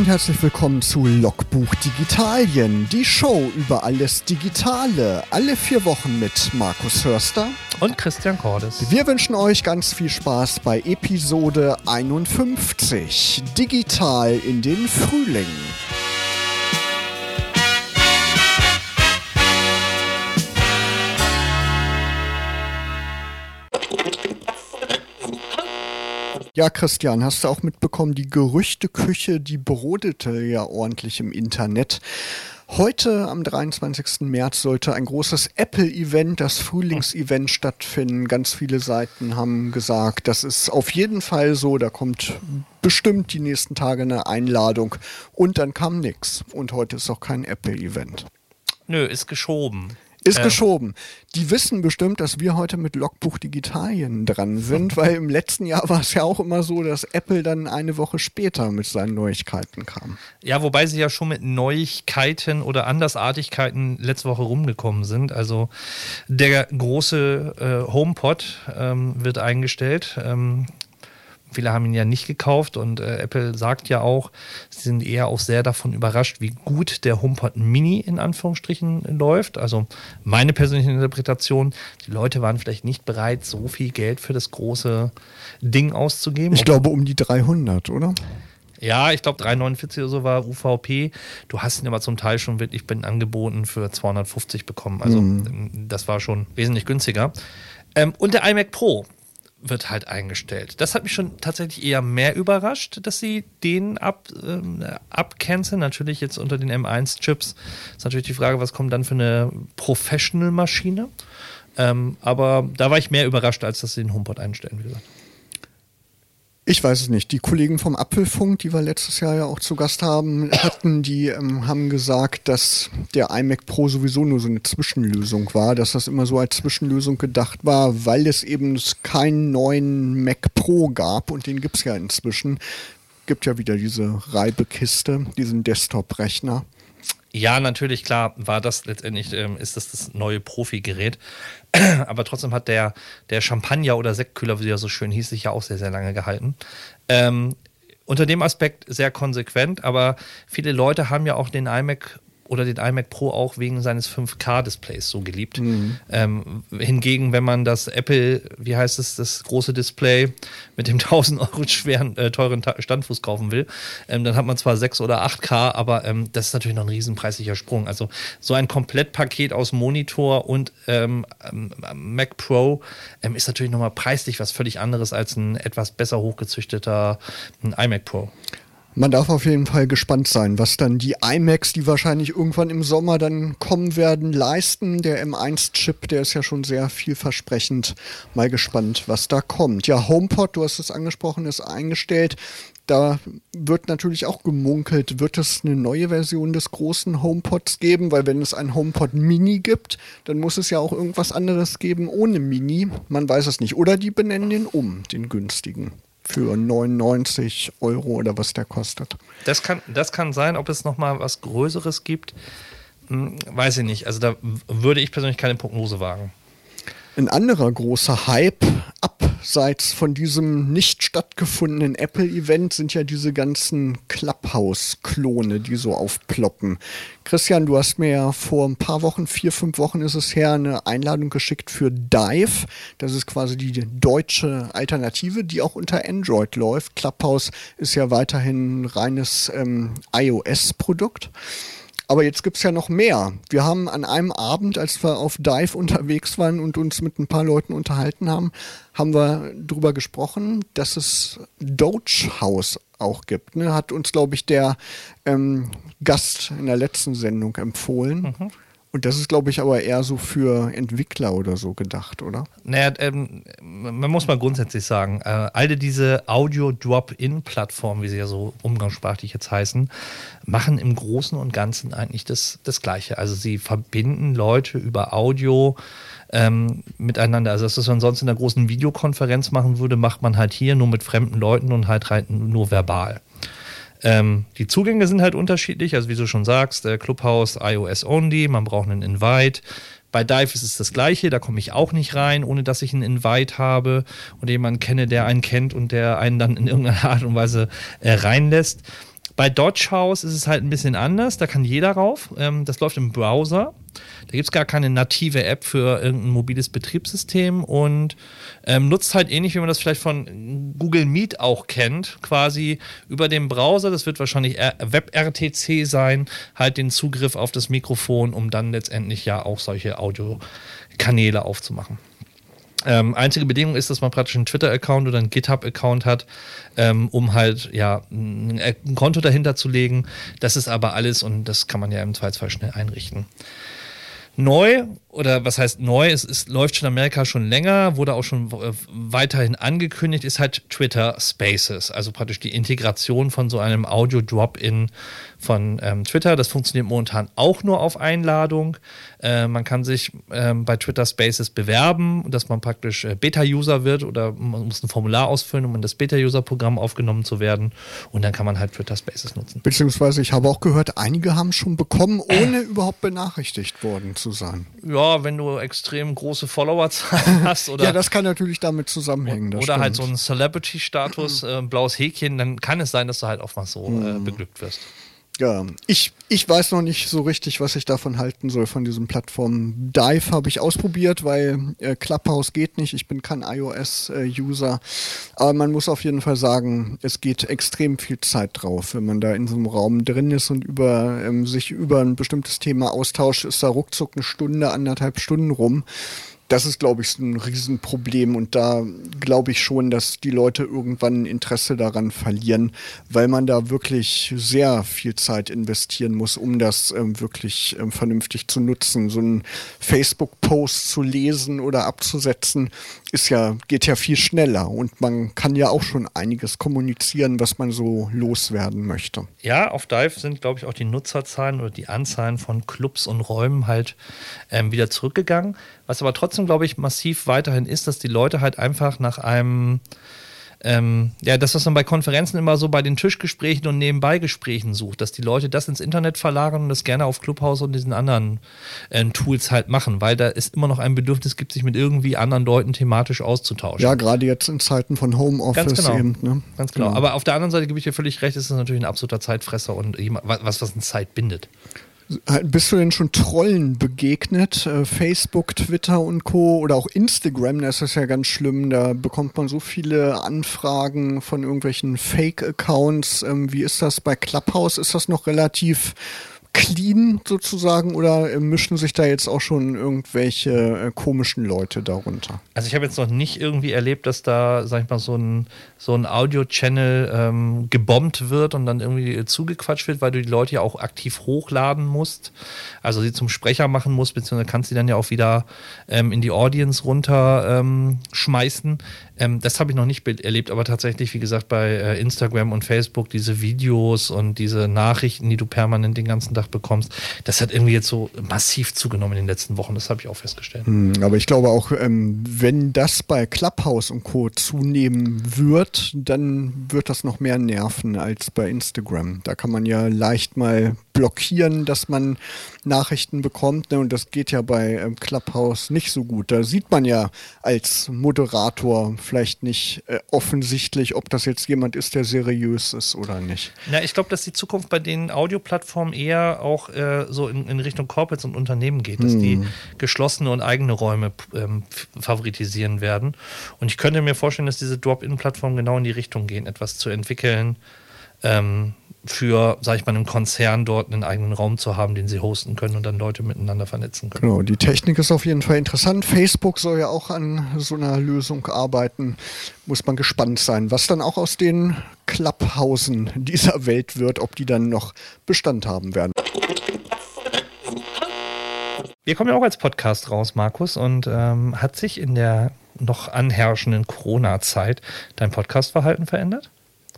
und herzlich willkommen zu Logbuch Digitalien, die Show über alles Digitale, alle vier Wochen mit Markus Hörster und Christian Cordes. Wir wünschen euch ganz viel Spaß bei Episode 51, Digital in den Frühling. Ja, Christian, hast du auch mitbekommen, die Gerüchteküche, die brodete ja ordentlich im Internet. Heute am 23. März sollte ein großes Apple-Event, das Frühlingsevent stattfinden. Ganz viele Seiten haben gesagt, das ist auf jeden Fall so, da kommt bestimmt die nächsten Tage eine Einladung. Und dann kam nichts. Und heute ist auch kein Apple-Event. Nö, ist geschoben. Ist äh. geschoben. Die wissen bestimmt, dass wir heute mit Logbuch Digitalien dran sind, weil im letzten Jahr war es ja auch immer so, dass Apple dann eine Woche später mit seinen Neuigkeiten kam. Ja, wobei sie ja schon mit Neuigkeiten oder Andersartigkeiten letzte Woche rumgekommen sind. Also der große äh, HomePod ähm, wird eingestellt. Ähm, Viele haben ihn ja nicht gekauft und äh, Apple sagt ja auch, sie sind eher auch sehr davon überrascht, wie gut der HomePod Mini in Anführungsstrichen läuft. Also meine persönliche Interpretation, die Leute waren vielleicht nicht bereit, so viel Geld für das große Ding auszugeben. Ich glaube um die 300, oder? Ja, ich glaube 349 oder so war UVP. Du hast ihn aber zum Teil schon wirklich bin angeboten für 250 bekommen. Also mhm. das war schon wesentlich günstiger. Ähm, und der iMac Pro, wird halt eingestellt. Das hat mich schon tatsächlich eher mehr überrascht, dass sie den ab, ähm, abcanceln. Natürlich jetzt unter den M1-Chips ist natürlich die Frage, was kommt dann für eine Professional-Maschine. Ähm, aber da war ich mehr überrascht, als dass sie den HomePod einstellen, wie gesagt. Ich weiß es nicht. Die Kollegen vom Apfelfunk, die wir letztes Jahr ja auch zu Gast haben, hatten, die ähm, haben gesagt, dass der iMac Pro sowieso nur so eine Zwischenlösung war, dass das immer so als Zwischenlösung gedacht war, weil es eben keinen neuen Mac Pro gab und den gibt es ja inzwischen. Gibt ja wieder diese Reibekiste, diesen Desktop-Rechner. Ja, natürlich, klar, war das letztendlich, ähm, ist das das neue Profi-Gerät. Aber trotzdem hat der, der Champagner oder Sektkühler, wie er so schön hieß, sich ja auch sehr, sehr lange gehalten. Ähm, unter dem Aspekt sehr konsequent, aber viele Leute haben ja auch den iMac oder den iMac Pro auch wegen seines 5K-Displays so geliebt. Mhm. Ähm, hingegen, wenn man das Apple, wie heißt es, das große Display mit dem 1000 Euro schweren, äh, teuren Standfuß kaufen will, ähm, dann hat man zwar 6 oder 8K, aber ähm, das ist natürlich noch ein riesenpreislicher Sprung. Also so ein Komplettpaket aus Monitor und ähm, ähm, Mac Pro ähm, ist natürlich nochmal preislich was völlig anderes als ein etwas besser hochgezüchteter iMac Pro. Man darf auf jeden Fall gespannt sein, was dann die iMacs, die wahrscheinlich irgendwann im Sommer dann kommen werden, leisten. Der M1-Chip, der ist ja schon sehr vielversprechend. Mal gespannt, was da kommt. Ja, HomePod, du hast es angesprochen, ist eingestellt. Da wird natürlich auch gemunkelt, wird es eine neue Version des großen HomePods geben, weil wenn es ein HomePod Mini gibt, dann muss es ja auch irgendwas anderes geben ohne Mini. Man weiß es nicht. Oder die benennen den um, den günstigen für 99 Euro oder was der kostet. Das kann, das kann sein, ob es nochmal was Größeres gibt, hm, weiß ich nicht. Also da würde ich persönlich keine Prognose wagen. Ein anderer großer Hype abseits von diesem nicht stattgefundenen Apple-Event sind ja diese ganzen Clubhouse-Klone, die so aufploppen. Christian, du hast mir ja vor ein paar Wochen, vier, fünf Wochen ist es her, eine Einladung geschickt für Dive. Das ist quasi die deutsche Alternative, die auch unter Android läuft. Clubhouse ist ja weiterhin ein reines ähm, iOS-Produkt. Aber jetzt gibt es ja noch mehr. Wir haben an einem Abend, als wir auf Dive unterwegs waren und uns mit ein paar Leuten unterhalten haben, haben wir darüber gesprochen, dass es Doge House auch gibt. Ne? Hat uns, glaube ich, der ähm, Gast in der letzten Sendung empfohlen. Mhm. Und das ist, glaube ich, aber eher so für Entwickler oder so gedacht, oder? Naja, ähm, man muss mal grundsätzlich sagen, äh, alle diese Audio-Drop-In-Plattformen, wie sie ja so umgangssprachlich jetzt heißen, machen im Großen und Ganzen eigentlich das, das Gleiche. Also sie verbinden Leute über Audio ähm, miteinander. Also das, was man sonst in einer großen Videokonferenz machen würde, macht man halt hier nur mit fremden Leuten und halt, halt nur verbal. Ähm, die Zugänge sind halt unterschiedlich, also wie du schon sagst, der Clubhouse iOS only, man braucht einen Invite. Bei Dive ist es das gleiche, da komme ich auch nicht rein, ohne dass ich einen Invite habe und jemanden kenne, der einen kennt und der einen dann in irgendeiner Art und Weise äh, reinlässt. Bei Dodge House ist es halt ein bisschen anders. Da kann jeder rauf. Ähm, das läuft im Browser. Da gibt es gar keine native App für irgendein mobiles Betriebssystem und ähm, nutzt halt ähnlich, wie man das vielleicht von Google Meet auch kennt, quasi über den Browser, das wird wahrscheinlich WebRTC sein, halt den Zugriff auf das Mikrofon, um dann letztendlich ja auch solche Audiokanäle aufzumachen. Ähm, einzige Bedingung ist, dass man praktisch einen Twitter-Account oder einen GitHub-Account hat, ähm, um halt ja ein, ein, Konto dahinter zu legen. Das ist aber alles und das kann man ja im Zweifelsfall schnell einrichten. Neu oder was heißt neu, es ist, läuft schon in Amerika schon länger, wurde auch schon äh, weiterhin angekündigt, ist halt Twitter Spaces, also praktisch die Integration von so einem Audio-Drop-In von ähm, Twitter. Das funktioniert momentan auch nur auf Einladung. Äh, man kann sich ähm, bei Twitter Spaces bewerben, dass man praktisch äh, Beta-User wird oder man muss ein Formular ausfüllen, um in das Beta-User-Programm aufgenommen zu werden. Und dann kann man halt Twitter Spaces nutzen. Beziehungsweise ich habe auch gehört, einige haben schon bekommen, ohne überhaupt benachrichtigt worden zu sein. Ja, wenn du extrem große Followerzahlen hast oder. ja, das kann natürlich damit zusammenhängen. oder halt so einen Celebrity-Status, äh, blaues Häkchen, dann kann es sein, dass du halt auch mal so äh, mhm. beglückt wirst. Ja, ich, ich weiß noch nicht so richtig, was ich davon halten soll, von diesem Plattform. Dive habe ich ausprobiert, weil äh, Clubhouse geht nicht. Ich bin kein iOS-User. Äh, Aber man muss auf jeden Fall sagen, es geht extrem viel Zeit drauf. Wenn man da in so einem Raum drin ist und über, ähm, sich über ein bestimmtes Thema austauscht, ist da ruckzuck eine Stunde, anderthalb Stunden rum das ist, glaube ich, ein Riesenproblem. Und da glaube ich schon, dass die Leute irgendwann Interesse daran verlieren, weil man da wirklich sehr viel Zeit investieren muss, um das ähm, wirklich ähm, vernünftig zu nutzen. So ein Facebook-Post zu lesen oder abzusetzen, ist ja, geht ja viel schneller. Und man kann ja auch schon einiges kommunizieren, was man so loswerden möchte. Ja, auf Dive sind, glaube ich, auch die Nutzerzahlen oder die Anzahlen von Clubs und Räumen halt ähm, wieder zurückgegangen. Was aber trotzdem, glaube ich, massiv weiterhin ist, dass die Leute halt einfach nach einem, ähm, ja, das, was man bei Konferenzen immer so bei den Tischgesprächen und Nebenbeigesprächen sucht, dass die Leute das ins Internet verlagern und das gerne auf Clubhouse und diesen anderen äh, Tools halt machen, weil da ist immer noch ein Bedürfnis gibt, sich mit irgendwie anderen Leuten thematisch auszutauschen. Ja, gerade jetzt in Zeiten von Homeoffice Ganz genau. eben. Ne? Ganz genau. genau. Aber auf der anderen Seite gebe ich dir völlig recht, ist es natürlich ein absoluter Zeitfresser und was, was eine Zeit bindet. Bist du denn schon Trollen begegnet? Äh, Facebook, Twitter und Co. oder auch Instagram, das ist ja ganz schlimm. Da bekommt man so viele Anfragen von irgendwelchen Fake-Accounts. Ähm, wie ist das bei Clubhouse? Ist das noch relativ clean sozusagen oder äh, mischen sich da jetzt auch schon irgendwelche äh, komischen Leute darunter? Also ich habe jetzt noch nicht irgendwie erlebt, dass da, sag ich mal, so ein, so ein Audio-Channel ähm, gebombt wird und dann irgendwie zugequatscht wird, weil du die Leute ja auch aktiv hochladen musst. Also sie zum Sprecher machen musst, beziehungsweise kannst sie dann ja auch wieder ähm, in die Audience runter ähm. Ähm, das habe ich noch nicht erlebt, aber tatsächlich, wie gesagt, bei äh, Instagram und Facebook diese Videos und diese Nachrichten, die du permanent den ganzen Tag bekommst, das hat irgendwie jetzt so massiv zugenommen in den letzten Wochen. Das habe ich auch festgestellt. Hm, aber ich glaube auch, ähm, wenn das bei Clubhouse und Co. zunehmen wird, dann wird das noch mehr nerven als bei Instagram. Da kann man ja leicht mal blockieren, dass man Nachrichten bekommt. Ne? Und das geht ja bei ähm, Clubhouse nicht so gut. Da sieht man ja als Moderator vielleicht nicht äh, offensichtlich, ob das jetzt jemand ist, der seriös ist oder nicht. Na, ich glaube, dass die Zukunft bei den Audioplattformen eher auch äh, so in, in, Richtung Corporates und Unternehmen geht, dass hm. die geschlossene und eigene Räume ähm, favoritisieren werden. Und ich könnte mir vorstellen, dass diese Drop-In-Plattformen genau in die Richtung gehen, etwas zu entwickeln, ähm, für, sag ich mal, einen Konzern dort einen eigenen Raum zu haben, den sie hosten können und dann Leute miteinander vernetzen können. Genau, die Technik ist auf jeden Fall interessant. Facebook soll ja auch an so einer Lösung arbeiten. Muss man gespannt sein, was dann auch aus den Klapphausen dieser Welt wird, ob die dann noch Bestand haben werden. Wir kommen ja auch als Podcast raus, Markus, und ähm, hat sich in der noch anherrschenden Corona-Zeit dein Podcastverhalten verändert?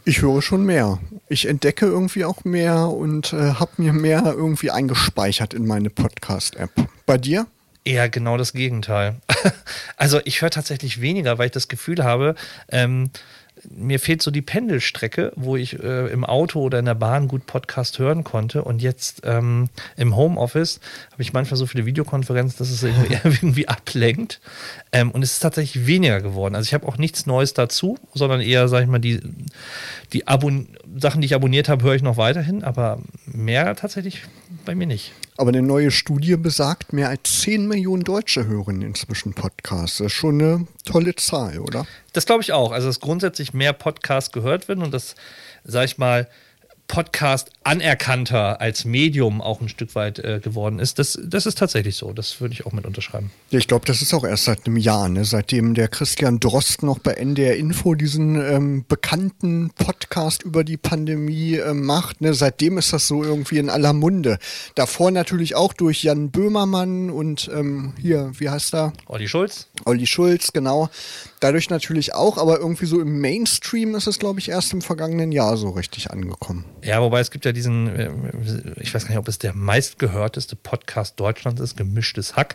Ich höre schon mehr. Ich entdecke irgendwie auch mehr und äh, habe mir mehr irgendwie eingespeichert in meine Podcast-App. Bei dir? Eher genau das Gegenteil. also ich höre tatsächlich weniger, weil ich das Gefühl habe, ähm, mir fehlt so die Pendelstrecke, wo ich äh, im Auto oder in der Bahn gut Podcast hören konnte. Und jetzt ähm, im Homeoffice habe ich manchmal so viele Videokonferenzen, dass es irgendwie, irgendwie ablenkt. Ähm, und es ist tatsächlich weniger geworden. Also ich habe auch nichts Neues dazu, sondern eher, sag ich mal, die, die Abon Sachen, die ich abonniert habe, höre ich noch weiterhin, aber mehr tatsächlich bei mir nicht. Aber eine neue Studie besagt, mehr als 10 Millionen Deutsche hören inzwischen Podcasts. Das ist schon eine tolle Zahl, oder? Das glaube ich auch. Also, dass grundsätzlich mehr Podcasts gehört werden und das, sag ich mal, Podcast anerkannter als Medium auch ein Stück weit äh, geworden ist. Das, das ist tatsächlich so. Das würde ich auch mit unterschreiben. Ja, ich glaube, das ist auch erst seit einem Jahr, ne? seitdem der Christian Drost noch bei NDR Info diesen ähm, bekannten Podcast über die Pandemie äh, macht. Ne? Seitdem ist das so irgendwie in aller Munde. Davor natürlich auch durch Jan Böhmermann und ähm, hier, wie heißt er? Olli Schulz. Olli Schulz, genau. Dadurch natürlich auch, aber irgendwie so im Mainstream ist es, glaube ich, erst im vergangenen Jahr so richtig angekommen. Ja, wobei es gibt ja diesen, äh, ich weiß gar nicht, ob es der meistgehörteste Podcast Deutschlands ist, Gemischtes Hack.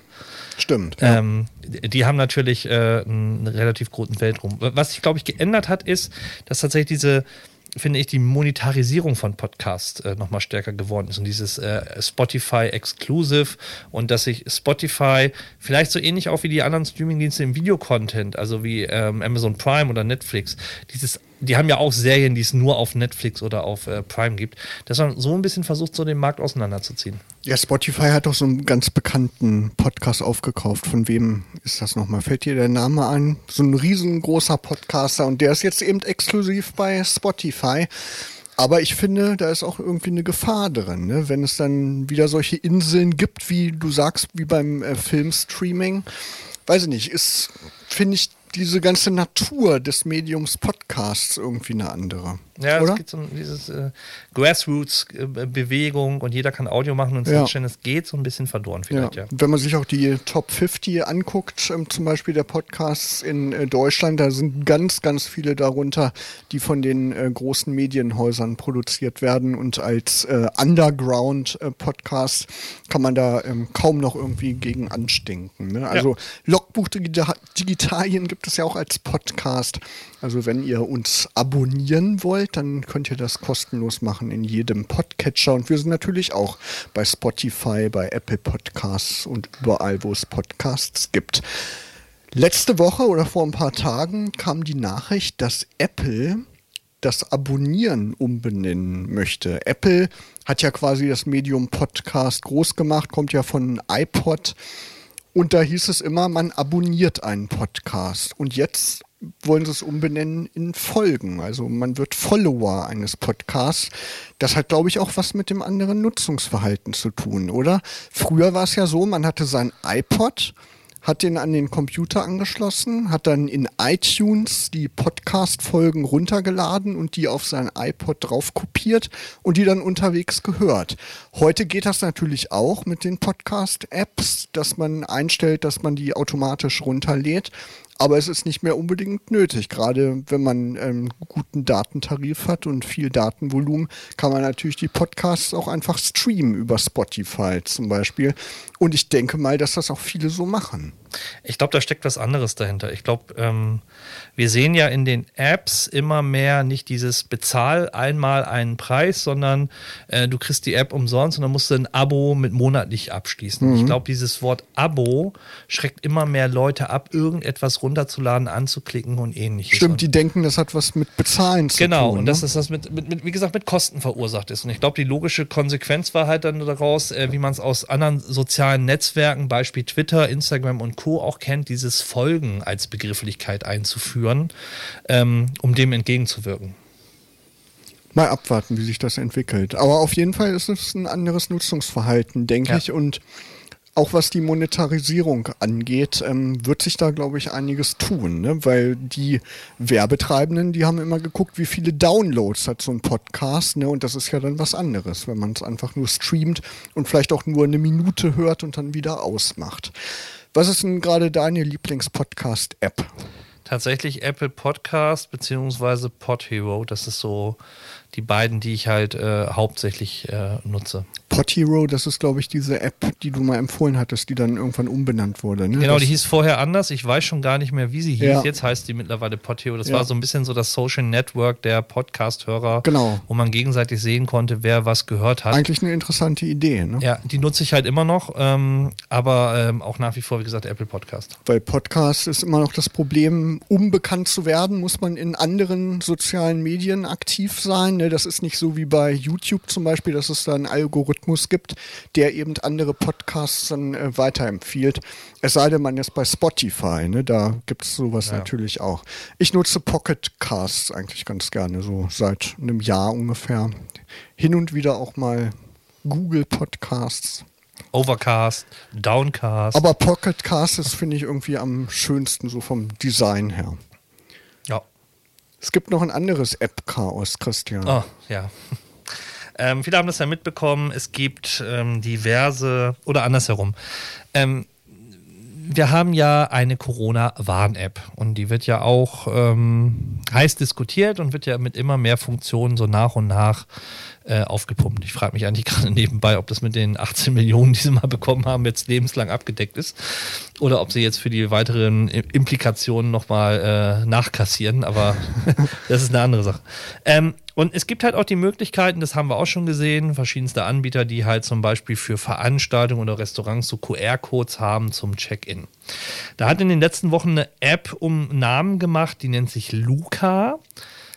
Stimmt. Ja. Ähm, die haben natürlich äh, einen relativ großen Weltruhm. Was sich, glaube ich, geändert hat, ist, dass tatsächlich diese finde ich, die Monetarisierung von Podcasts äh, nochmal stärker geworden ist. Und dieses äh, Spotify Exclusive und dass sich Spotify vielleicht so ähnlich auch wie die anderen Streamingdienste im Videocontent, also wie ähm, Amazon Prime oder Netflix, dieses die haben ja auch Serien, die es nur auf Netflix oder auf äh, Prime gibt, dass man so ein bisschen versucht, so den Markt auseinanderzuziehen. Ja, Spotify hat doch so einen ganz bekannten Podcast aufgekauft. Von wem ist das nochmal? Fällt dir der Name ein? So ein riesengroßer Podcaster und der ist jetzt eben exklusiv bei Spotify. Aber ich finde, da ist auch irgendwie eine Gefahr drin, ne? wenn es dann wieder solche Inseln gibt, wie du sagst, wie beim äh, Filmstreaming. Weiß ich nicht, ist, finde ich, diese ganze Natur des Mediums Podcasts irgendwie eine andere. Ja, Oder? es geht um dieses äh, Grassroots-Bewegung und jeder kann Audio machen und ja. es geht so ein bisschen verloren vielleicht, ja. ja. Wenn man sich auch die Top 50 anguckt, ähm, zum Beispiel der Podcasts in äh, Deutschland, da sind ganz, ganz viele darunter, die von den äh, großen Medienhäusern produziert werden und als äh, Underground-Podcast äh, kann man da ähm, kaum noch irgendwie gegen anstinken. Ne? Also ja. Logbuch Digitalien gibt es ja auch als Podcast. Also wenn ihr uns abonnieren wollt, dann könnt ihr das kostenlos machen in jedem Podcatcher. Und wir sind natürlich auch bei Spotify, bei Apple Podcasts und überall, wo es Podcasts gibt. Letzte Woche oder vor ein paar Tagen kam die Nachricht, dass Apple das Abonnieren umbenennen möchte. Apple hat ja quasi das Medium Podcast groß gemacht, kommt ja von iPod. Und da hieß es immer, man abonniert einen Podcast. Und jetzt wollen sie es umbenennen in Folgen. Also man wird Follower eines Podcasts. Das hat, glaube ich, auch was mit dem anderen Nutzungsverhalten zu tun, oder? Früher war es ja so, man hatte sein iPod, hat den an den Computer angeschlossen, hat dann in iTunes die Podcast-Folgen runtergeladen und die auf sein iPod drauf kopiert und die dann unterwegs gehört. Heute geht das natürlich auch mit den Podcast-Apps, dass man einstellt, dass man die automatisch runterlädt. Aber es ist nicht mehr unbedingt nötig. Gerade wenn man einen guten Datentarif hat und viel Datenvolumen, kann man natürlich die Podcasts auch einfach streamen über Spotify zum Beispiel. Und ich denke mal, dass das auch viele so machen. Ich glaube, da steckt was anderes dahinter. Ich glaube, ähm, wir sehen ja in den Apps immer mehr nicht dieses Bezahl einmal einen Preis, sondern äh, du kriegst die App umsonst und dann musst du ein Abo mit monatlich abschließen. Mhm. Ich glaube, dieses Wort Abo schreckt immer mehr Leute ab, irgendetwas runterzuladen, anzuklicken und ähnliches. Stimmt, die denken, das hat was mit Bezahlen zu genau, tun. Genau, und dass ne? das mit, mit, mit, wie gesagt, mit Kosten verursacht ist. Und ich glaube, die logische Konsequenz war halt dann daraus, äh, wie man es aus anderen sozialen Netzwerken, Beispiel Twitter, Instagram und Co. auch kennt, dieses Folgen als Begrifflichkeit einzuführen, ähm, um dem entgegenzuwirken. Mal abwarten, wie sich das entwickelt. Aber auf jeden Fall ist es ein anderes Nutzungsverhalten, denke ja. ich. Und auch was die Monetarisierung angeht, ähm, wird sich da, glaube ich, einiges tun, ne? weil die Werbetreibenden, die haben immer geguckt, wie viele Downloads hat so ein Podcast, ne? und das ist ja dann was anderes, wenn man es einfach nur streamt und vielleicht auch nur eine Minute hört und dann wieder ausmacht. Was ist denn gerade deine Lieblingspodcast-App? Tatsächlich Apple Podcast beziehungsweise Pod Hero. Das ist so die beiden, die ich halt äh, hauptsächlich äh, nutze. Pot Hero, das ist, glaube ich, diese App, die du mal empfohlen hattest, die dann irgendwann umbenannt wurde. Ne? Genau, das die hieß vorher anders. Ich weiß schon gar nicht mehr, wie sie hieß. Ja. Jetzt heißt die mittlerweile Pod Hero. Das Ja. war so ein bisschen so das Social Network der Podcast-Hörer, Genau. wo man gegenseitig sehen konnte, wer was gehört hat. eigentlich eine interessante Idee, ne? Ja, die nutze ich halt immer noch, ähm, aber ähm, auch nach wie vor, wie gesagt, Apple Podcast. Weil Podcast ist immer noch das Problem, um bekannt zu werden, muss man in anderen sozialen Medien aktiv sein. Ne? Das ist nicht so wie bei YouTube zum Beispiel, dass es da einen Algorithmus gibt, der eben andere Podcasts dann äh, weiterempfiehlt. Es sei denn, man ist bei Spotify, ne? da gibt es sowas Ja. natürlich auch. Ich nutze Pocket Casts eigentlich ganz gerne, so seit einem Jahr ungefähr. Hin und wieder auch mal Google Podcasts. Overcast, Downcast. Aber Pocket Cast ist, finde ich, irgendwie am schönsten, so vom Design her. ja. Es gibt noch ein anderes App-Chaos, Christian. Oh, ja. Ähm, viele haben das ja mitbekommen. Es gibt ähm, diverse, oder andersherum. Ähm, wir haben ja eine Corona-Warn-App und die wird ja auch ähm, heiß diskutiert und wird ja mit immer mehr Funktionen so nach und nach äh, aufgepumpt. Ich frage mich eigentlich gerade nebenbei, ob das mit den 18 Millionen, die sie mal bekommen haben, jetzt lebenslang abgedeckt ist oder ob sie jetzt für die weiteren Implikationen nochmal äh, nachkassieren, aber das ist eine andere Sache. Ähm, und es gibt halt auch die Möglichkeiten, das haben wir auch schon gesehen, verschiedenste Anbieter, die halt zum Beispiel für Veranstaltungen oder Restaurants so QR-Codes haben zum Check-in. Da hat in den letzten Wochen eine App um Namen gemacht, die nennt sich Luca.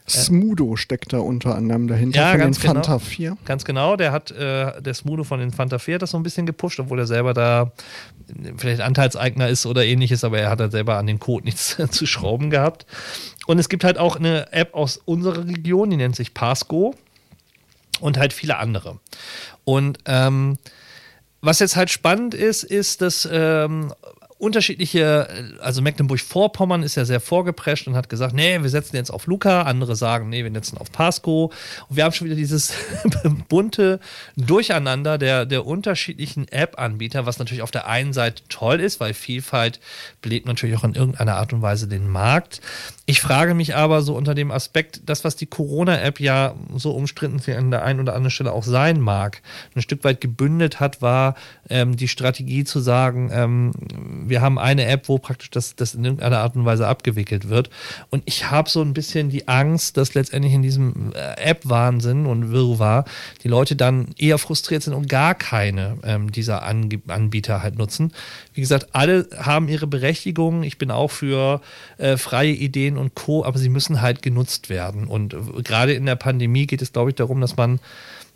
Smudo steckt da unter anderem dahinter Ja, von den ganz genau. Fanta 4. Ganz genau, der hat äh, der Smudo von den Fanta 4 das so ein bisschen gepusht, obwohl er selber da äh, vielleicht Anteilseigner ist oder ähnliches, aber er hat halt selber an den Code nichts zu schrauben gehabt. Und es gibt halt auch eine App aus unserer Region, die nennt sich Passgo und halt viele andere. Und ähm, was jetzt halt spannend ist, ist, dass ähm, unterschiedliche, also Mecklenburg-Vorpommern ist ja sehr vorgeprescht und hat gesagt, nee, wir setzen jetzt auf Luca, andere sagen, nee, wir setzen auf Pasco. Und wir haben schon wieder dieses bunte Durcheinander der, der unterschiedlichen App-Anbieter, was natürlich auf der einen Seite toll ist, weil Vielfalt belebt natürlich auch in irgendeiner Art und Weise den Markt. Ich frage mich aber so unter dem Aspekt, das, was die Corona-App ja so umstritten an der einen oder anderen Stelle auch sein mag, ein Stück weit gebündelt hat, war ähm, die Strategie zu sagen, ähm, wir haben eine App, wo praktisch das, das in irgendeiner Art und Weise abgewickelt wird. Und ich habe so ein bisschen die Angst, dass letztendlich in diesem äh, App-Wahnsinn und Wirrwarr die Leute dann eher frustriert sind und gar keine ähm, dieser Anbieter halt nutzen. Wie gesagt, alle haben ihre Berechtigung. Ich bin auch für äh, freie Ideen und Co., aber sie müssen halt genutzt werden. Und äh, gerade in der Pandemie geht es, glaube ich, darum, dass man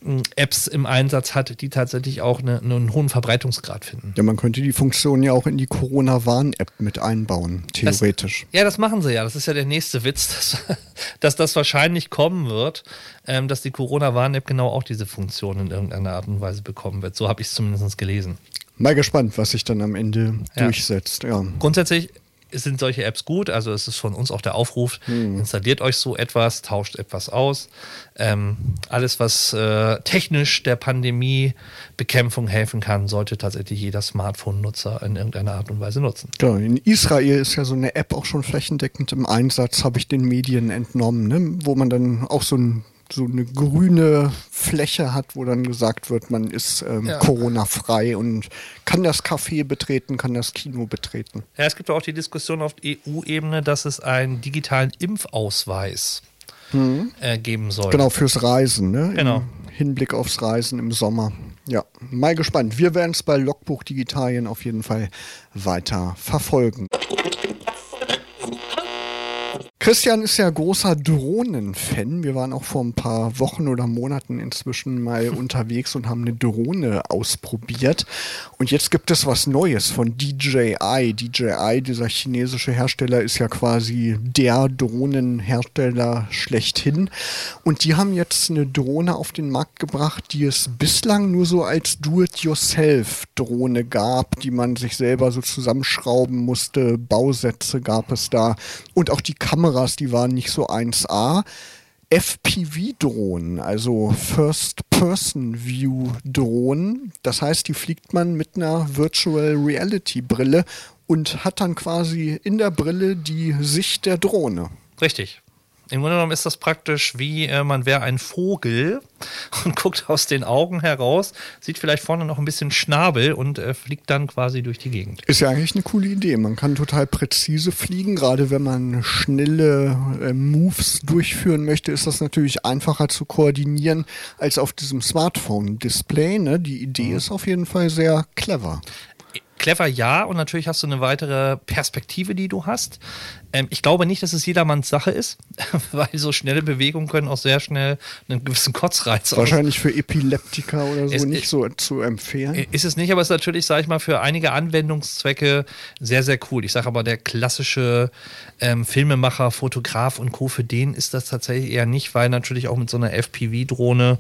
mh, Apps im Einsatz hat, die tatsächlich auch eine, einen hohen Verbreitungsgrad finden. Ja, man könnte die Funktion ja auch in die Corona-Warn-App mit einbauen, theoretisch. Ja, das machen sie ja. Das ist ja der nächste Witz, dass, dass das wahrscheinlich kommen wird, ähm, dass die Corona-Warn-App genau auch diese Funktion in irgendeiner Art und Weise bekommen wird. So habe ich es zumindest gelesen. Mal gespannt, was sich dann am Ende Ja. durchsetzt. Ja. Grundsätzlich sind solche Apps gut. Also es ist von uns auch der Aufruf, installiert euch so etwas, tauscht etwas aus. Ähm, alles, was äh, technisch der Pandemiebekämpfung helfen kann, sollte tatsächlich jeder Smartphone-Nutzer in irgendeiner Art und Weise nutzen. Genau, in Israel ist ja so eine App auch schon flächendeckend im Einsatz, habe ich den Medien entnommen, ne? wo man dann auch so, ein, so eine grüne Fläche hat, wo dann gesagt wird, man ist ähm, Ja. Corona-frei und kann das Café betreten, kann das Kino betreten. Ja, es gibt auch die Diskussion auf EU-Ebene, dass es einen digitalen Impfausweis äh, geben soll. Genau, fürs Reisen, ne? Genau. Im Hinblick aufs Reisen im Sommer. Ja, mal gespannt. Wir werden es bei Logbuch Digitalien auf jeden Fall weiter verfolgen. Christian ist ja großer Drohnen-Fan. Wir waren auch vor ein paar Wochen oder Monaten inzwischen mal unterwegs und haben eine Drohne ausprobiert. Und jetzt gibt es was Neues von DJI. DJI, dieser chinesische Hersteller, ist ja quasi der Drohnenhersteller schlechthin. Und die haben jetzt eine Drohne auf den Markt gebracht, die es bislang nur so als Do-it-yourself-Drohne gab, die man sich selber so zusammenschrauben musste. Bausätze gab es da. Und auch die Kameras, die waren nicht so 1A. FPV-Drohnen, also First-Person-View-Drohnen. Das heißt, die fliegt man mit einer Virtual Reality-Brille und hat dann quasi in der Brille die Sicht der Drohne. Richtig. Im Grunde genommen ist das praktisch wie äh, man wäre ein Vogel und guckt aus den Augen heraus, sieht vielleicht vorne noch ein bisschen Schnabel und äh, fliegt dann quasi durch die Gegend. Ist ja eigentlich eine coole Idee. Man kann total präzise fliegen, gerade wenn man schnelle äh, Moves durchführen möchte, ist das natürlich einfacher zu koordinieren als auf diesem Smartphone-Display. Ne? Die Idee mhm. ist auf jeden Fall sehr clever clever ja und natürlich hast du eine weitere Perspektive, die du hast. Ähm, ich glaube nicht, dass es jedermanns Sache ist, weil so schnelle Bewegungen können auch sehr schnell einen gewissen Kotzreiz Wahrscheinlich für Epileptiker oder so es, nicht so zu empfehlen. Ist es nicht, aber es ist natürlich, sage ich mal, für einige Anwendungszwecke sehr, sehr cool. Ich sage aber, der klassische ähm, Filmemacher, Fotograf und Co., für den ist das tatsächlich eher nicht, weil natürlich auch mit so einer FPV-Drohne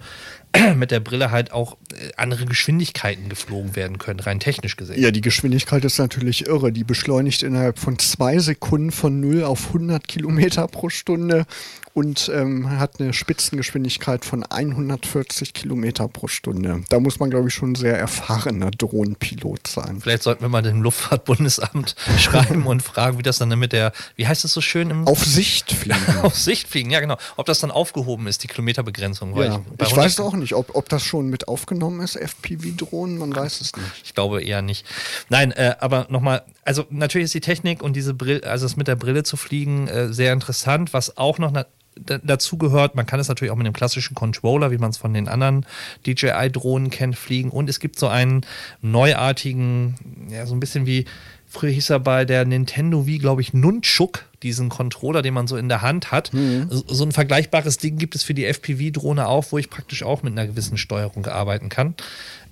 mit der Brille halt auch äh, andere Geschwindigkeiten geflogen werden können, rein technisch gesehen. Ja, die Geschwindigkeit ist natürlich irre. Die beschleunigt innerhalb von zwei Sekunden von 0 auf 100 Kilometer pro Stunde und ähm, hat eine Spitzengeschwindigkeit von 140 Kilometer pro Stunde. Da muss man, glaube ich, schon sehr erfahrener Drohnenpilot sein. Vielleicht sollten wir mal dem Luftfahrtbundesamt schreiben und fragen, wie das dann mit der, wie heißt es so schön? Im Auf Sicht fliegen. Auf Sicht fliegen, ja genau. Ob das dann aufgehoben ist, die Kilometerbegrenzung. Ja. Ich, ich weiß auch nicht, ob, ob das schon mit aufgenommen ist, FPV-Drohnen, man weiß es nicht. Ich glaube eher nicht. Nein, äh, aber nochmal, also natürlich ist die Technik und diese Brille, also es mit der Brille zu fliegen, äh, sehr interessant. Was auch noch dazu gehört. Man kann es natürlich auch mit einem klassischen Controller, wie man es von den anderen DJI-Drohnen kennt, fliegen. Und es gibt so einen neuartigen, ja, so ein bisschen wie, früher hieß er bei der Nintendo Wii, glaube ich, Nunchuk, diesen Controller, den man so in der Hand hat. Mhm. So ein vergleichbares Ding gibt es für die FPV-Drohne auch, wo ich praktisch auch mit einer gewissen Steuerung arbeiten kann.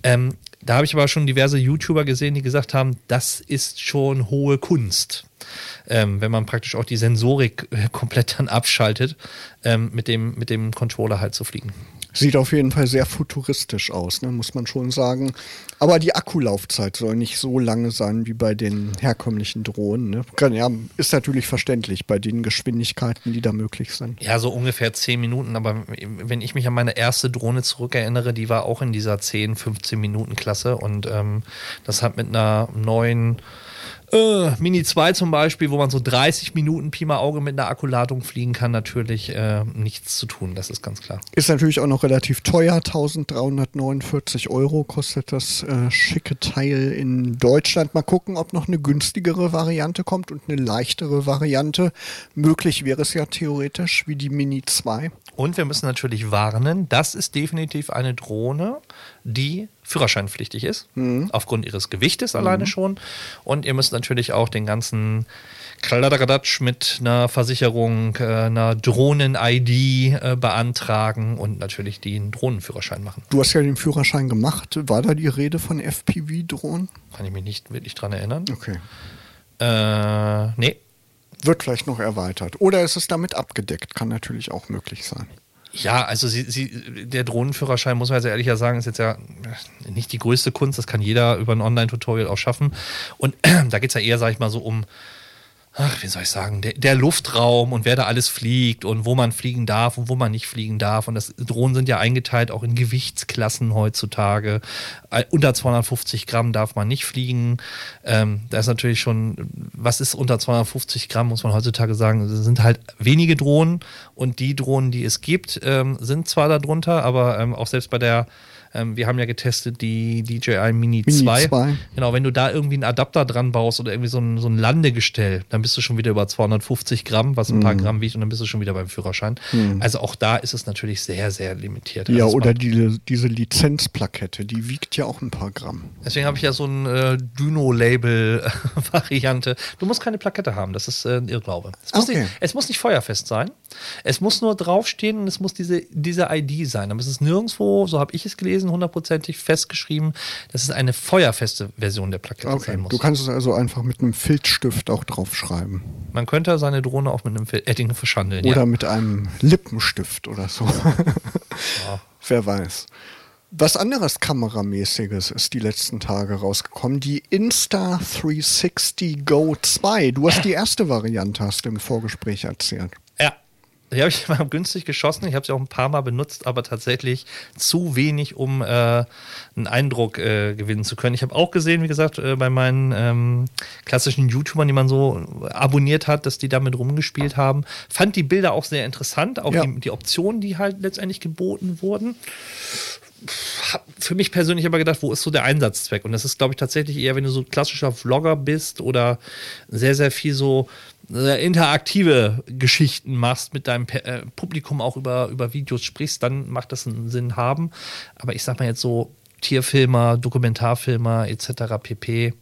Ähm, da habe ich aber schon diverse YouTuber gesehen, die gesagt haben, das ist schon hohe Kunst ähm, wenn man praktisch auch die Sensorik komplett dann abschaltet, ähm, mit, dem, mit dem Controller halt zu fliegen. Sieht auf jeden Fall sehr futuristisch aus, ne, muss man schon sagen. Aber die Akkulaufzeit soll nicht so lange sein wie bei den herkömmlichen Drohnen. Ne? Ja, ist natürlich verständlich bei den Geschwindigkeiten, die da möglich sind. Ja, so ungefähr 10 Minuten. Aber wenn ich mich an meine erste Drohne zurückerinnere, die war auch in dieser 10, 15 Minuten Klasse. Und ähm, das hat mit einer neuen äh, Mini 2 zum Beispiel, wo man so 30 Minuten Pi mal Auge mit einer Akkuladung fliegen kann, natürlich äh, nichts zu tun, das ist ganz klar. Ist natürlich auch noch relativ teuer, 1349 Euro kostet das äh, schicke Teil in Deutschland. Mal gucken, ob noch eine günstigere Variante kommt und eine leichtere Variante. Möglich wäre es ja theoretisch wie die Mini 2. Und wir müssen natürlich warnen, das ist definitiv eine Drohne, die führerscheinpflichtig ist, mhm. aufgrund ihres Gewichtes alleine mhm. schon. Und ihr müsst natürlich auch den ganzen Kladderadatsch mit einer Versicherung, äh, einer Drohnen-ID äh, beantragen und natürlich den Drohnenführerschein machen. Du hast ja den Führerschein gemacht. War da die Rede von FPV-Drohnen? Kann ich mich nicht wirklich dran erinnern. Okay. Äh, nee. Wird vielleicht noch erweitert. Oder ist es damit abgedeckt? Kann natürlich auch möglich sein. Ja, also sie, sie, der Drohnenführerschein, muss man also ehrlicher sagen, ist jetzt ja nicht die größte Kunst. Das kann jeder über ein Online-Tutorial auch schaffen. Und da geht es ja eher, sag ich mal, so um ach, wie soll ich sagen, der, der, Luftraum und wer da alles fliegt und wo man fliegen darf und wo man nicht fliegen darf. Und das Drohnen sind ja eingeteilt auch in Gewichtsklassen heutzutage. Äh, unter 250 Gramm darf man nicht fliegen. Ähm, da ist natürlich schon, was ist unter 250 Gramm, muss man heutzutage sagen, das sind halt wenige Drohnen und die Drohnen, die es gibt, ähm, sind zwar darunter, aber ähm, auch selbst bei der ähm, wir haben ja getestet die DJI Mini, Mini 2. 2. Genau, wenn du da irgendwie einen Adapter dran baust oder irgendwie so ein, so ein Landegestell, dann bist du schon wieder über 250 Gramm, was ein mhm. paar Gramm wiegt, und dann bist du schon wieder beim Führerschein. Mhm. Also auch da ist es natürlich sehr, sehr limitiert. Ja, also oder die, diese Lizenzplakette, die wiegt ja auch ein paar Gramm. Deswegen habe ich ja so ein äh, Dyno-Label-Variante. Du musst keine Plakette haben, das ist äh, ein Irrglaube. Es muss, okay. nicht, es muss nicht feuerfest sein. Es muss nur draufstehen und es muss diese, diese ID sein. Aber es ist nirgendwo, so habe ich es gelesen, hundertprozentig festgeschrieben, dass es eine feuerfeste Version der Plakette okay. sein muss. Du kannst es also einfach mit einem Filzstift auch draufschreiben. Man könnte seine Drohne auch mit einem Edding verschandeln. Oder ja. mit einem Lippenstift oder so. ja. Wer weiß. Was anderes Kameramäßiges ist die letzten Tage rausgekommen. Die Insta360 Go 2. Du hast die erste Variante, hast du im Vorgespräch erzählt. Ja, Die habe ich mal günstig geschossen. Ich habe sie auch ein paar Mal benutzt, aber tatsächlich zu wenig, um äh, einen Eindruck äh, gewinnen zu können. Ich habe auch gesehen, wie gesagt, äh, bei meinen ähm, klassischen YouTubern, die man so abonniert hat, dass die damit rumgespielt haben. Fand die Bilder auch sehr interessant, auch ja. die, die Optionen, die halt letztendlich geboten wurden habe für mich persönlich aber gedacht, wo ist so der Einsatzzweck? Und das ist, glaube ich, tatsächlich eher, wenn du so ein klassischer Vlogger bist oder sehr, sehr viel so interaktive Geschichten machst, mit deinem äh, Publikum auch über, über Videos sprichst, dann macht das einen Sinn haben. Aber ich sag mal jetzt so Tierfilmer, Dokumentarfilmer etc. pp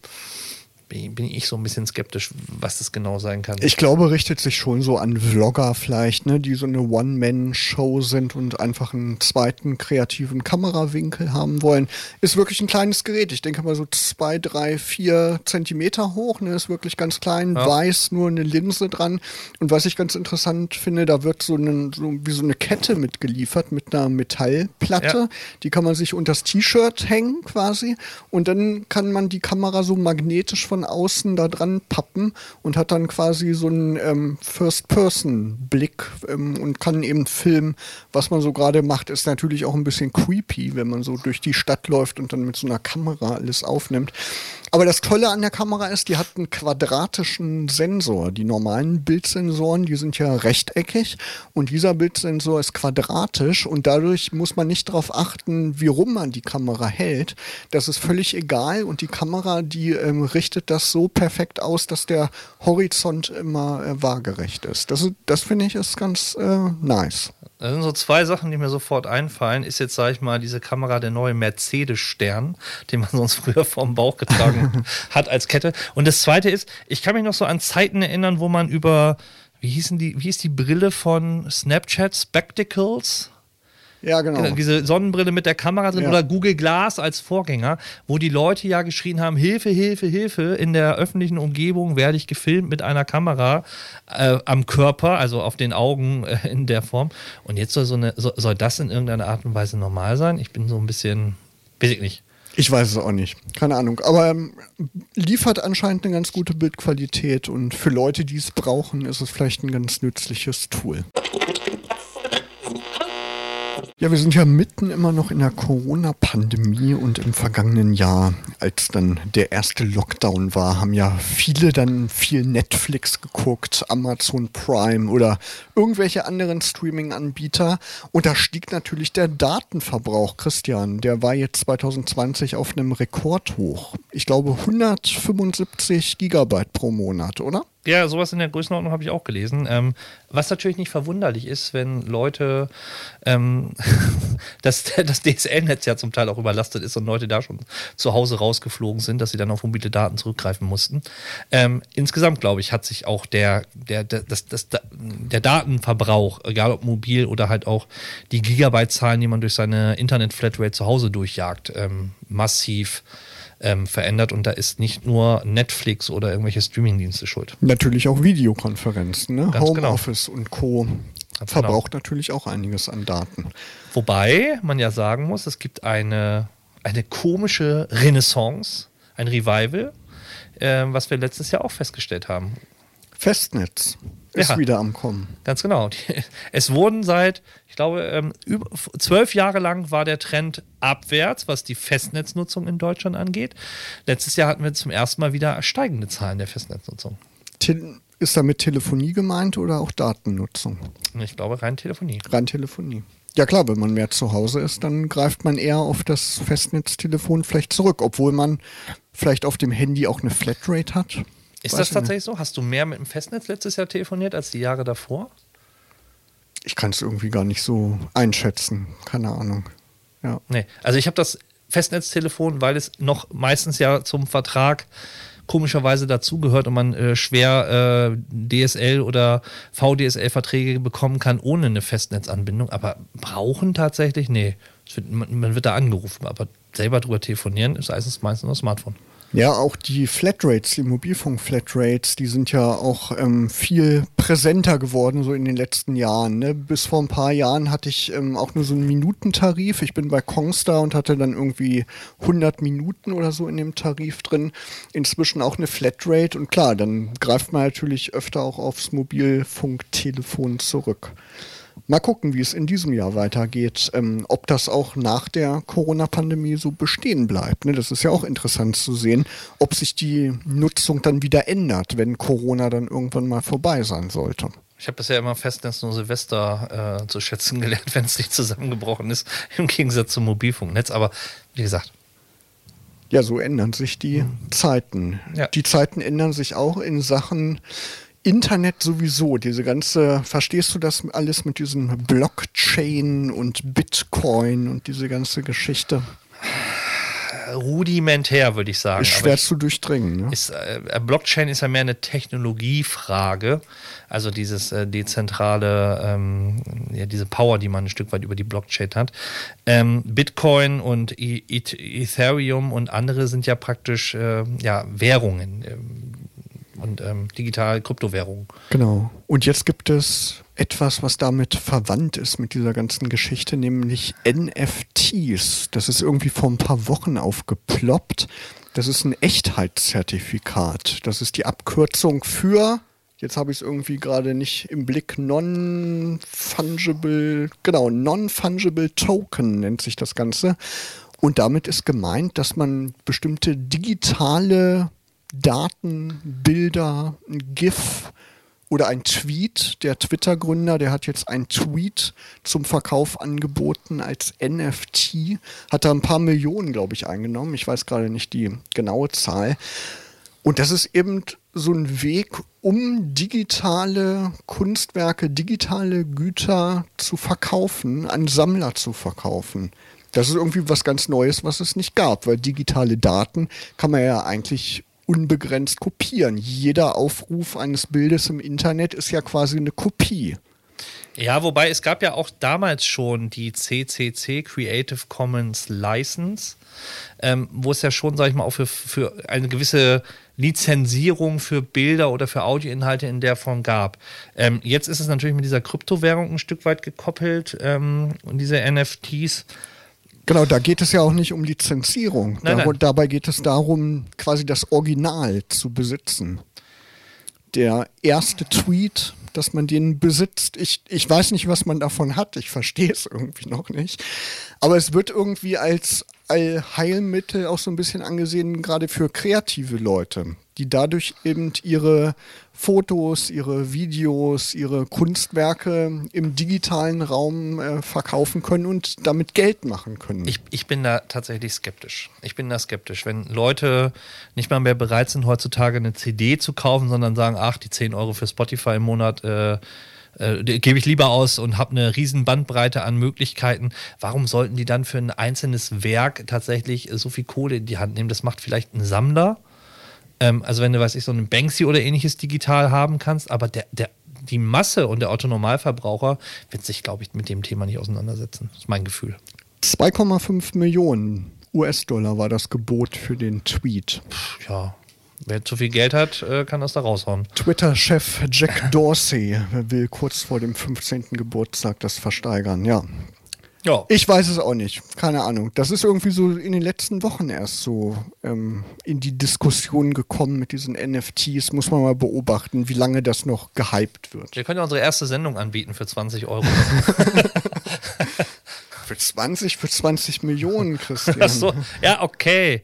bin ich so ein bisschen skeptisch, was das genau sein kann. Ich glaube, richtet sich schon so an Vlogger vielleicht, ne, die so eine One-Man-Show sind und einfach einen zweiten kreativen Kamerawinkel haben wollen. Ist wirklich ein kleines Gerät. Ich denke mal so zwei, drei, vier Zentimeter hoch. Ne, ist wirklich ganz klein, ja. weiß, nur eine Linse dran. Und was ich ganz interessant finde, da wird so, eine, so wie so eine Kette mitgeliefert mit einer Metallplatte. Ja. Die kann man sich unter das T-Shirt hängen quasi. Und dann kann man die Kamera so magnetisch von von außen da dran pappen und hat dann quasi so einen ähm, First-Person-Blick ähm, und kann eben filmen, was man so gerade macht. Ist natürlich auch ein bisschen creepy, wenn man so durch die Stadt läuft und dann mit so einer Kamera alles aufnimmt. Aber das Tolle an der Kamera ist, die hat einen quadratischen Sensor. Die normalen Bildsensoren, die sind ja rechteckig und dieser Bildsensor ist quadratisch und dadurch muss man nicht darauf achten, wie rum man die Kamera hält. Das ist völlig egal und die Kamera, die ähm, richtet das so perfekt aus, dass der Horizont immer äh, waagerecht ist. Das, das finde ich ist ganz äh, nice. Das sind so zwei Sachen, die mir sofort einfallen. Ist jetzt, sage ich mal, diese Kamera der neue Mercedes-Stern, den man sonst früher vorm Bauch getragen hat als Kette. Und das zweite ist, ich kann mich noch so an Zeiten erinnern, wo man über, wie hießen die, wie hieß die Brille von Snapchat, Spectacles? Ja, genau. genau. Diese Sonnenbrille mit der Kamera drin ja. oder Google Glass als Vorgänger, wo die Leute ja geschrien haben, Hilfe, Hilfe, Hilfe, in der öffentlichen Umgebung werde ich gefilmt mit einer Kamera äh, am Körper, also auf den Augen äh, in der Form. Und jetzt soll, so eine, so, soll das in irgendeiner Art und Weise normal sein? Ich bin so ein bisschen, weiß ich nicht. Ich weiß es auch nicht. Keine Ahnung. Aber ähm, liefert anscheinend eine ganz gute Bildqualität und für Leute, die es brauchen, ist es vielleicht ein ganz nützliches Tool. Ja, wir sind ja mitten immer noch in der Corona-Pandemie und im vergangenen Jahr, als dann der erste Lockdown war, haben ja viele dann viel Netflix geguckt, Amazon Prime oder irgendwelche anderen Streaming-Anbieter. Und da stieg natürlich der Datenverbrauch, Christian. Der war jetzt 2020 auf einem Rekord hoch. Ich glaube 175 Gigabyte pro Monat, oder? Ja, sowas in der Größenordnung habe ich auch gelesen. Ähm, was natürlich nicht verwunderlich ist, wenn Leute, ähm, dass das DSL-Netz ja zum Teil auch überlastet ist und Leute da schon zu Hause rausgeflogen sind, dass sie dann auf mobile Daten zurückgreifen mussten. Ähm, insgesamt, glaube ich, hat sich auch der, der, der, das, das, der Datenverbrauch, egal ob mobil oder halt auch die Gigabyte-Zahlen, die man durch seine Internet-Flatrate zu Hause durchjagt, ähm, massiv ähm, verändert und da ist nicht nur Netflix oder irgendwelche Streamingdienste schuld. Natürlich auch Videokonferenzen, ne? Genau. Homeoffice genau. und Co. Ganz verbraucht genau. natürlich auch einiges an Daten. Wobei man ja sagen muss, es gibt eine, eine komische Renaissance, ein Revival, äh, was wir letztes Jahr auch festgestellt haben. Festnetz ist ja, wieder am Kommen. Ganz genau. Es wurden seit, ich glaube, ähm, über, zwölf Jahre lang war der Trend abwärts, was die Festnetznutzung in Deutschland angeht. Letztes Jahr hatten wir zum ersten Mal wieder steigende Zahlen der Festnetznutzung. Ist damit Telefonie gemeint oder auch Datennutzung? Ich glaube rein Telefonie. Rein Telefonie. Ja klar, wenn man mehr zu Hause ist, dann greift man eher auf das Festnetztelefon vielleicht zurück, obwohl man vielleicht auf dem Handy auch eine Flatrate hat. Ist das tatsächlich so? Hast du mehr mit dem Festnetz letztes Jahr telefoniert als die Jahre davor? Ich kann es irgendwie gar nicht so einschätzen. Keine Ahnung. Ja. Nee, also ich habe das Festnetztelefon, weil es noch meistens ja zum Vertrag komischerweise dazugehört und man äh, schwer äh, DSL oder VDSL-Verträge bekommen kann ohne eine Festnetzanbindung. Aber brauchen tatsächlich? Nee. Wird, man, man, wird da angerufen, aber selber drüber telefonieren ist meistens meistens nur Smartphone. Ja, auch die Flatrates, die Mobilfunk-Flatrates, die sind ja auch ähm, viel präsenter geworden so in den letzten Jahren. Ne? Bis vor ein paar Jahren hatte ich ähm, auch nur so einen Minutentarif. Ich bin bei Kongstar und hatte dann irgendwie 100 Minuten oder so in dem Tarif drin. Inzwischen auch eine Flatrate und klar, dann greift man natürlich öfter auch aufs Mobilfunktelefon zurück. Mal gucken, wie es in diesem Jahr weitergeht, ähm, ob das auch nach der Corona-Pandemie so bestehen bleibt. Ne? Das ist ja auch interessant zu sehen, ob sich die Nutzung dann wieder ändert, wenn Corona dann irgendwann mal vorbei sein sollte. Ich habe bisher immer Festnetz nur Silvester äh, zu schätzen gelernt, wenn es nicht zusammengebrochen ist, im Gegensatz zum Mobilfunknetz. Aber wie gesagt. Ja, so ändern sich die mhm. Zeiten. Ja. Die Zeiten ändern sich auch in Sachen Internet sowieso, diese ganze, verstehst du das alles mit diesem Blockchain und Bitcoin und diese ganze Geschichte? Rudimentär, würde ich sagen. Ist schwer ich, zu durchdringen. Ne? Ist, äh, Blockchain ist ja mehr eine Technologiefrage. Also dieses äh, dezentrale, ähm, ja, diese Power, die man ein Stück weit über die Blockchain hat. Ähm, Bitcoin und e Ethereum und andere sind ja praktisch äh, ja, Währungen. Und ähm, digitale Kryptowährungen. Genau. Und jetzt gibt es etwas, was damit verwandt ist mit dieser ganzen Geschichte, nämlich NFTs. Das ist irgendwie vor ein paar Wochen aufgeploppt. Das ist ein Echtheitszertifikat. Das ist die Abkürzung für, jetzt habe ich es irgendwie gerade nicht im Blick, Non-Fungible, genau, Non-Fungible Token nennt sich das Ganze. Und damit ist gemeint, dass man bestimmte digitale Daten, Bilder, ein GIF oder ein Tweet. Der Twitter-Gründer, der hat jetzt ein Tweet zum Verkauf angeboten als NFT. Hat da ein paar Millionen, glaube ich, eingenommen. Ich weiß gerade nicht die genaue Zahl. Und das ist eben so ein Weg, um digitale Kunstwerke, digitale Güter zu verkaufen, an Sammler zu verkaufen. Das ist irgendwie was ganz Neues, was es nicht gab, weil digitale Daten kann man ja eigentlich unbegrenzt kopieren. Jeder Aufruf eines Bildes im Internet ist ja quasi eine Kopie. Ja, wobei es gab ja auch damals schon die CCC Creative Commons License, ähm, wo es ja schon, sag ich mal, auch für, für eine gewisse Lizenzierung für Bilder oder für Audioinhalte in der Form gab. Ähm, jetzt ist es natürlich mit dieser Kryptowährung ein Stück weit gekoppelt, ähm, diese NFTs. Genau, da geht es ja auch nicht um Lizenzierung. Nein, da, nein. Dabei geht es darum, quasi das Original zu besitzen. Der erste Tweet, dass man den besitzt, ich, ich weiß nicht, was man davon hat, ich verstehe es irgendwie noch nicht. Aber es wird irgendwie als Heilmittel auch so ein bisschen angesehen, gerade für kreative Leute, die dadurch eben ihre Fotos, ihre Videos, ihre Kunstwerke im digitalen Raum äh, verkaufen können und damit Geld machen können. Ich, ich bin da tatsächlich skeptisch. Ich bin da skeptisch. Wenn Leute nicht mal mehr bereit sind, heutzutage eine CD zu kaufen, sondern sagen, ach, die 10 Euro für Spotify im Monat, äh, äh, gebe ich lieber aus und habe eine riesen Bandbreite an Möglichkeiten. Warum sollten die dann für ein einzelnes Werk tatsächlich so viel Kohle in die Hand nehmen? Das macht vielleicht ein Sammler ähm, also wenn du, weiß ich, so einen Banksy oder ähnliches digital haben kannst, aber der, der, die Masse und der Autonormalverbraucher wird sich, glaube ich, mit dem Thema nicht auseinandersetzen. Das ist mein Gefühl. 2,5 Millionen US-Dollar war das Gebot für den Tweet. Ja, Wer zu viel Geld hat, äh, kann das da raushauen. Twitter-Chef Jack Dorsey will kurz vor dem 15. Geburtstag das versteigern. Ja, ja. Ich weiß es auch nicht. Keine Ahnung. Das ist irgendwie so in den letzten Wochen erst so ähm, in die Diskussion gekommen mit diesen NFTs. Muss man mal beobachten, wie lange das noch gehypt wird. Wir können ja unsere erste Sendung anbieten für 20 Euro. für 20, für 20 Millionen, Christian. So. Ja, okay.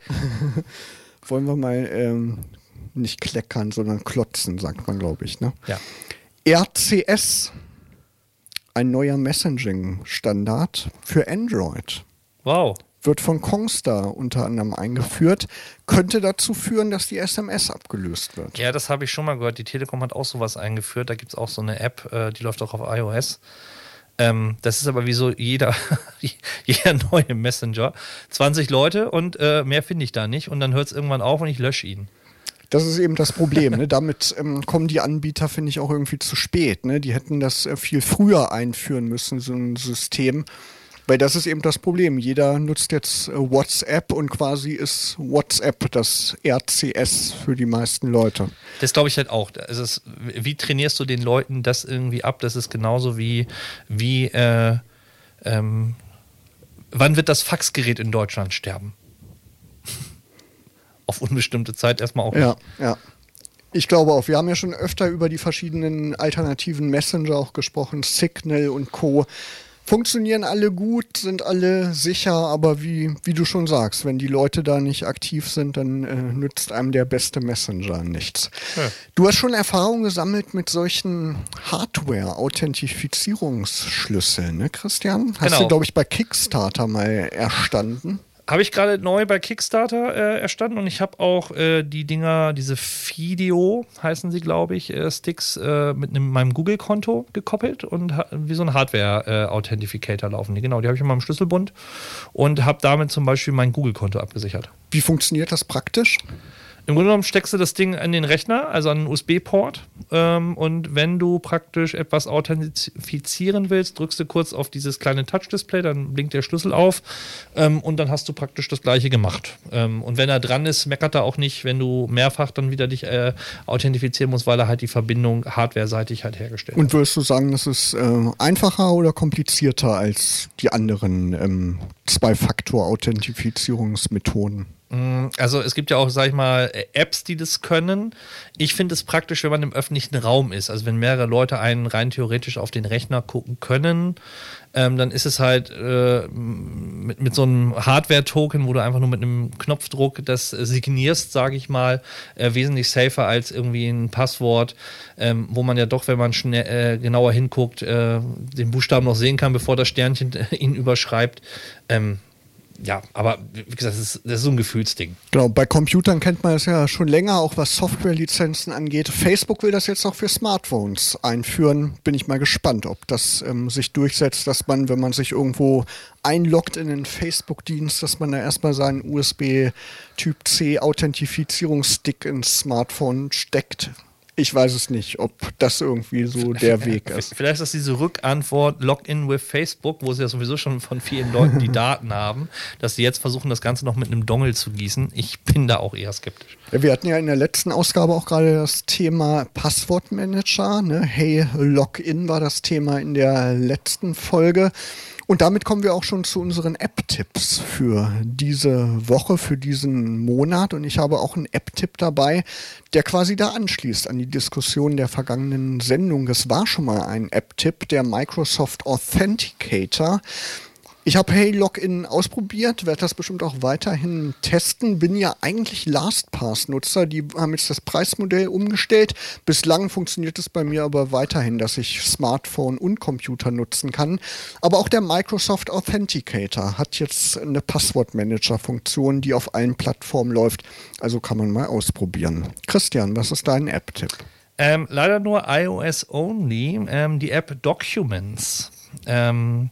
Wollen wir mal ähm, nicht kleckern, sondern klotzen, sagt man, glaube ich. Ne? Ja. RCS ein neuer Messaging-Standard für Android. Wow. Wird von Kongstar unter anderem eingeführt, könnte dazu führen, dass die SMS abgelöst wird. Ja, das habe ich schon mal gehört. Die Telekom hat auch sowas eingeführt. Da gibt es auch so eine App, äh, die läuft auch auf iOS. Ähm, das ist aber wie so jeder, jeder neue Messenger. 20 Leute und äh, mehr finde ich da nicht. Und dann hört es irgendwann auf und ich lösche ihn. Das ist eben das Problem. Ne? Damit ähm, kommen die Anbieter, finde ich, auch irgendwie zu spät. Ne? Die hätten das äh, viel früher einführen müssen, so ein System. Weil das ist eben das Problem. Jeder nutzt jetzt äh, WhatsApp und quasi ist WhatsApp das RCS für die meisten Leute. Das glaube ich halt auch. Also es, wie trainierst du den Leuten das irgendwie ab? Das ist genauso wie, wie äh, ähm, wann wird das Faxgerät in Deutschland sterben? Auf unbestimmte Zeit erstmal auch nicht. Ja, ja. Ich glaube auch. Wir haben ja schon öfter über die verschiedenen alternativen Messenger auch gesprochen, Signal und Co. Funktionieren alle gut, sind alle sicher, aber wie, wie du schon sagst, wenn die Leute da nicht aktiv sind, dann äh, nützt einem der beste Messenger nichts. Ja. Du hast schon Erfahrung gesammelt mit solchen Hardware-Authentifizierungsschlüsseln, ne, Christian? Hast genau. du, glaube ich, bei Kickstarter mal erstanden? Habe ich gerade neu bei Kickstarter äh, erstanden und ich habe auch äh, die Dinger, diese Video heißen sie, glaube ich, äh, Sticks äh, mit einem, meinem Google-Konto gekoppelt und wie so ein Hardware-Authentificator laufen die. Genau, die habe ich in meinem Schlüsselbund und habe damit zum Beispiel mein Google-Konto abgesichert. Wie funktioniert das praktisch? Im Grunde genommen steckst du das Ding an den Rechner, also an den USB-Port. Ähm, und wenn du praktisch etwas authentifizieren willst, drückst du kurz auf dieses kleine Touch-Display, dann blinkt der Schlüssel auf ähm, und dann hast du praktisch das gleiche gemacht. Ähm, und wenn er dran ist, meckert er auch nicht, wenn du mehrfach dann wieder dich äh, authentifizieren musst, weil er halt die Verbindung hardware-seitig halt hergestellt und hat. Und würdest du sagen, das ist äh, einfacher oder komplizierter als die anderen ähm, Zwei-Faktor-Authentifizierungsmethoden? Mm, also es gibt ja auch, sag ich mal, Apps, die das können. Ich finde es praktisch, wenn man im öffentlichen Raum ist. Also wenn mehrere Leute einen rein theoretisch auf den Rechner gucken können, ähm, dann ist es halt äh, mit, mit so einem Hardware-Token, wo du einfach nur mit einem Knopfdruck das signierst, sage ich mal, äh, wesentlich safer als irgendwie ein Passwort, ähm, wo man ja doch, wenn man schnell, äh, genauer hinguckt, äh, den Buchstaben noch sehen kann, bevor das Sternchen ihn überschreibt. Ähm, ja, aber wie gesagt, das ist, das ist so ein Gefühlsding. Genau, bei Computern kennt man es ja schon länger, auch was Softwarelizenzen angeht. Facebook will das jetzt auch für Smartphones einführen. Bin ich mal gespannt, ob das ähm, sich durchsetzt, dass man, wenn man sich irgendwo einloggt in den Facebook-Dienst, dass man da erstmal seinen USB-Typ C Authentifizierungsstick ins Smartphone steckt. Ich weiß es nicht, ob das irgendwie so der Weg ist. Vielleicht ist das diese Rückantwort Login with Facebook, wo sie ja sowieso schon von vielen Leuten die Daten haben, dass sie jetzt versuchen, das Ganze noch mit einem Dongle zu gießen. Ich bin da auch eher skeptisch. Ja, wir hatten ja in der letzten Ausgabe auch gerade das Thema Passwortmanager. Ne? Hey, Login war das Thema in der letzten Folge. Und damit kommen wir auch schon zu unseren App-Tipps für diese Woche, für diesen Monat. Und ich habe auch einen App-Tipp dabei, der quasi da anschließt an die Diskussion der vergangenen Sendung. Es war schon mal ein App-Tipp, der Microsoft Authenticator. Ich habe Hey Login ausprobiert, werde das bestimmt auch weiterhin testen. Bin ja eigentlich LastPass-Nutzer. Die haben jetzt das Preismodell umgestellt. Bislang funktioniert es bei mir aber weiterhin, dass ich Smartphone und Computer nutzen kann. Aber auch der Microsoft Authenticator hat jetzt eine Passwortmanager-Funktion, die auf allen Plattformen läuft. Also kann man mal ausprobieren. Christian, was ist dein App-Tipp? Ähm, leider nur iOS only. Ähm, die App Documents. Ähm,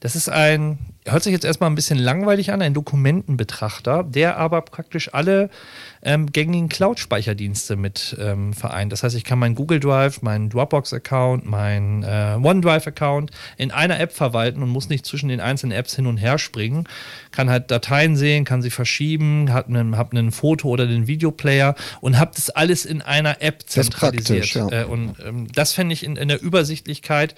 das ist ein, hört sich jetzt erstmal ein bisschen langweilig an, ein Dokumentenbetrachter, der aber praktisch alle ähm, gängigen Cloud-Speicherdienste mit ähm, vereint. Das heißt, ich kann meinen Google Drive, meinen Dropbox-Account, meinen äh, OneDrive-Account in einer App verwalten und muss nicht zwischen den einzelnen Apps hin und her springen. Kann halt Dateien sehen, kann sie verschieben, habe einen, hab einen Foto- oder den Videoplayer und habe das alles in einer App zentralisiert. Ja. Äh, und ähm, das fände ich in, in der Übersichtlichkeit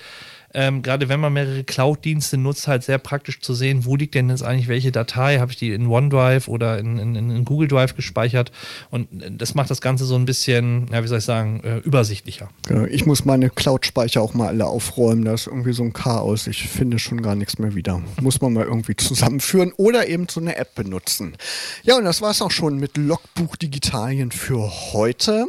ähm, gerade wenn man mehrere Cloud-Dienste nutzt, halt sehr praktisch zu sehen, wo liegt denn jetzt eigentlich welche Datei? Habe ich die in OneDrive oder in, in, in, Google Drive gespeichert? Und das macht das Ganze so ein bisschen, ja, wie soll ich sagen, äh, übersichtlicher. Genau, ich muss meine Cloud-Speicher auch mal alle aufräumen. Da ist irgendwie so ein Chaos. Ich finde schon gar nichts mehr wieder. Muss man mal irgendwie zusammenführen oder eben so eine App benutzen. Ja, und das war es auch schon mit Logbuch Digitalien für heute.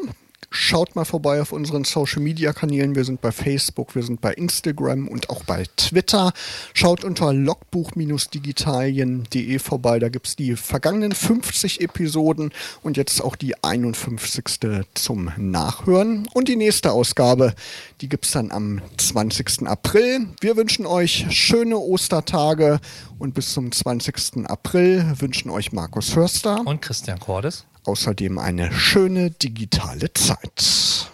Schaut mal vorbei auf unseren Social Media Kanälen. Wir sind bei Facebook, wir sind bei Instagram und auch bei Twitter. Schaut unter logbuch-digitalien.de vorbei. Da gibt es die vergangenen 50 Episoden und jetzt auch die 51. zum Nachhören. Und die nächste Ausgabe, die gibt es dann am 20. April. Wir wünschen euch schöne Ostertage und bis zum 20. April wünschen euch Markus Förster und Christian Cordes außerdem eine schöne digitale Zeit.